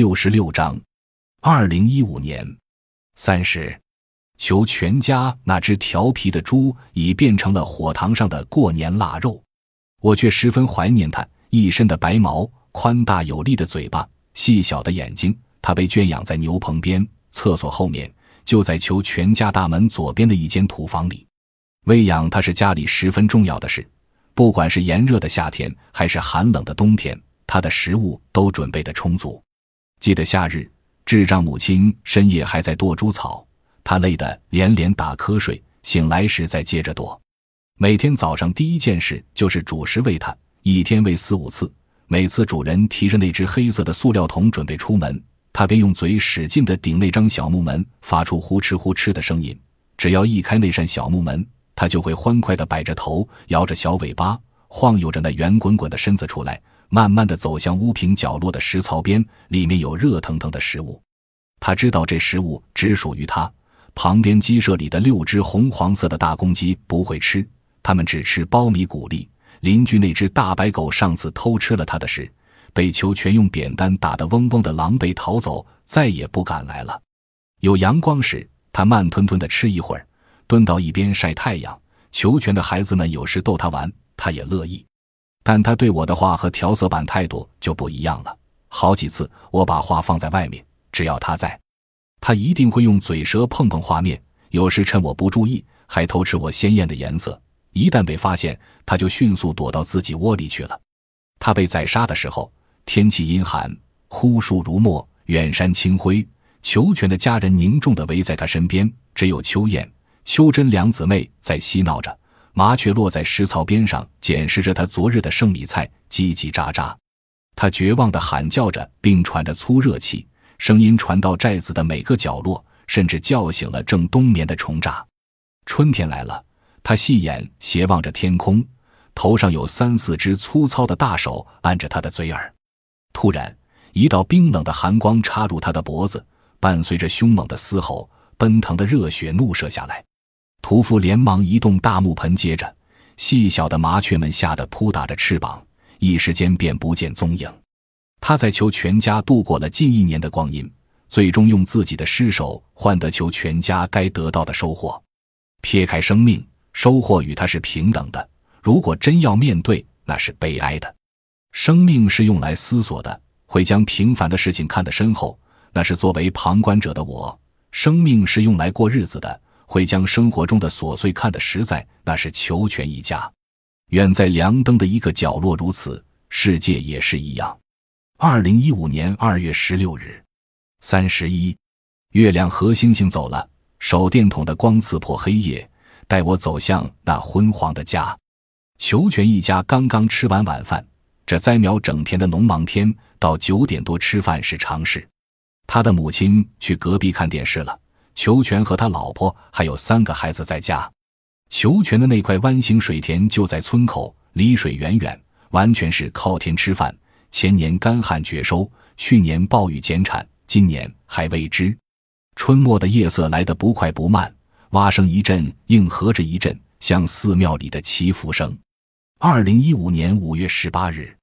六十六章，二零一五年三十，求全家那只调皮的猪已变成了火塘上的过年腊肉，我却十分怀念它一身的白毛、宽大有力的嘴巴、细小的眼睛。它被圈养在牛棚边，厕所后面就在求全家大门左边的一间土房里。喂养它是家里十分重要的事，不管是炎热的夏天还是寒冷的冬天。他的食物都准备的充足。记得夏日，智障母亲深夜还在剁猪草，她累得连连打瞌睡，醒来时再接着剁。每天早上第一件事就是煮食喂它，一天喂四五次。每次主人提着那只黑色的塑料桶准备出门，他便用嘴使劲地顶那张小木门，发出呼哧呼哧的声音。只要一开那扇小木门，他就会欢快地摆着头，摇着小尾巴，晃悠着那圆滚滚的身子出来。慢慢的走向屋坪角落的食槽边，里面有热腾腾的食物。他知道这食物只属于他。旁边鸡舍里的六只红黄色的大公鸡不会吃，它们只吃苞米谷粒。邻居那只大白狗上次偷吃了他的食，被球全用扁担打得嗡嗡的，狼狈逃走，再也不敢来了。有阳光时，他慢吞吞的吃一会儿，蹲到一边晒太阳。球权的孩子们有时逗他玩，他也乐意。但他对我的话和调色板态度就不一样了。好几次，我把画放在外面，只要他在，他一定会用嘴舌碰碰画面。有时趁我不注意，还偷吃我鲜艳的颜色。一旦被发现，他就迅速躲到自己窝里去了。他被宰杀的时候，天气阴寒，枯树如墨，远山青灰。裘全的家人凝重地围在他身边，只有秋燕、秋真两姊妹在嬉闹着。麻雀落在石槽边上，捡拾着他昨日的剩米菜，叽叽喳喳。他绝望地喊叫着，并喘着粗热气，声音传到寨子的每个角落，甚至叫醒了正冬眠的虫蚱。春天来了，他细眼斜望着天空，头上有三四只粗糙的大手按着他的嘴耳。突然，一道冰冷的寒光插入他的脖子，伴随着凶猛的嘶吼，奔腾的热血怒射下来。屠夫连忙移动大木盆，接着细小的麻雀们吓得扑打着翅膀，一时间便不见踪影。他在求全家度过了近一年的光阴，最终用自己的尸首换得求全家该得到的收获。撇开生命，收获与他是平等的。如果真要面对，那是悲哀的。生命是用来思索的，会将平凡的事情看得深厚，那是作为旁观者的我。生命是用来过日子的。会将生活中的琐碎看得实在，那是求全一家。远在凉灯的一个角落如此，世界也是一样。二零一五年二月十六日，三十一，月亮和星星走了，手电筒的光刺破黑夜，带我走向那昏黄的家。求全一家刚刚吃完晚饭，这栽苗整田的农忙天，到九点多吃饭是常事。他的母亲去隔壁看电视了。裘全和他老婆还有三个孩子在家。裘全的那块弯形水田就在村口，离水远远，完全是靠天吃饭。前年干旱绝收，去年暴雨减产，今年还未知。春末的夜色来得不快不慢，蛙声一阵应和着一阵，像寺庙里的祈福声。二零一五年五月十八日。